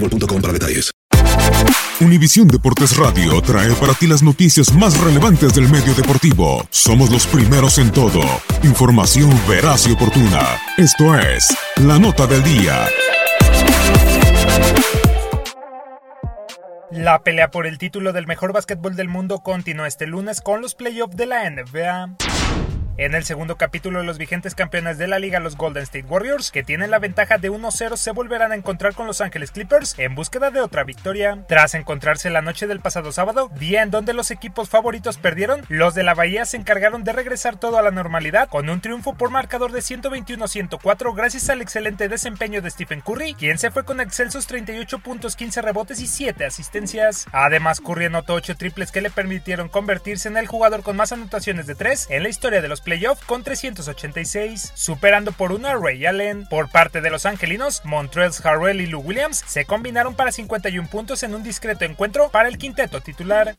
boostmobile.com. Univisión Deportes Radio trae para ti las noticias más relevantes del medio deportivo. Somos los primeros en todo. Información veraz y oportuna. Esto es La Nota del Día. La pelea por el título del mejor básquetbol del mundo continúa este lunes con los playoffs de la NBA. En el segundo capítulo, los vigentes campeones de la liga, los Golden State Warriors, que tienen la ventaja de 1-0, se volverán a encontrar con Los Ángeles Clippers en búsqueda de otra victoria. Tras encontrarse la noche del pasado sábado, día en donde los equipos favoritos perdieron, los de la Bahía se encargaron de regresar todo a la normalidad con un triunfo por marcador de 121-104 gracias al excelente desempeño de Stephen Curry, quien se fue con excelsos 38 puntos, 15 rebotes y 7 asistencias. Además, Curry anotó 8 triples que le permitieron convertirse en el jugador con más anotaciones de 3 en la historia de los playoff con 386, superando por uno a Ray Allen. Por parte de los angelinos, Montrezl Harrell y Lou Williams se combinaron para 51 puntos en un discreto encuentro para el quinteto titular.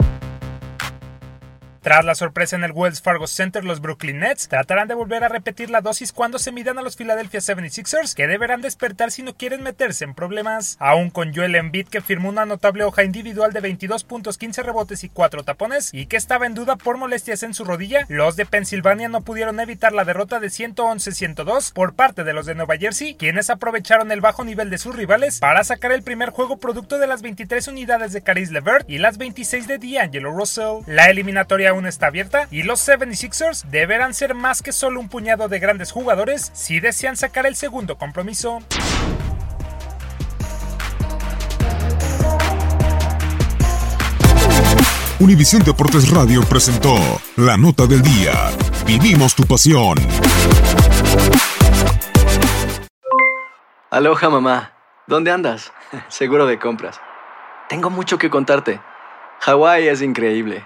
Tras la sorpresa en el Wells Fargo Center, los Brooklyn Nets tratarán de volver a repetir la dosis cuando se midan a los Philadelphia 76ers, que deberán despertar si no quieren meterse en problemas. Aún con Joel Embiid, que firmó una notable hoja individual de 22 puntos, 15 rebotes y 4 tapones, y que estaba en duda por molestias en su rodilla, los de Pensilvania no pudieron evitar la derrota de 111-102 por parte de los de Nueva Jersey, quienes aprovecharon el bajo nivel de sus rivales para sacar el primer juego producto de las 23 unidades de Caris LeVert y las 26 de D'Angelo Russell. La eliminatoria aún está abierta y los 76ers deberán ser más que solo un puñado de grandes jugadores si desean sacar el segundo compromiso. Univisión Deportes Radio presentó La Nota del Día. Vivimos tu pasión. Aloha mamá. ¿Dónde andas? Seguro de compras. Tengo mucho que contarte. Hawái es increíble.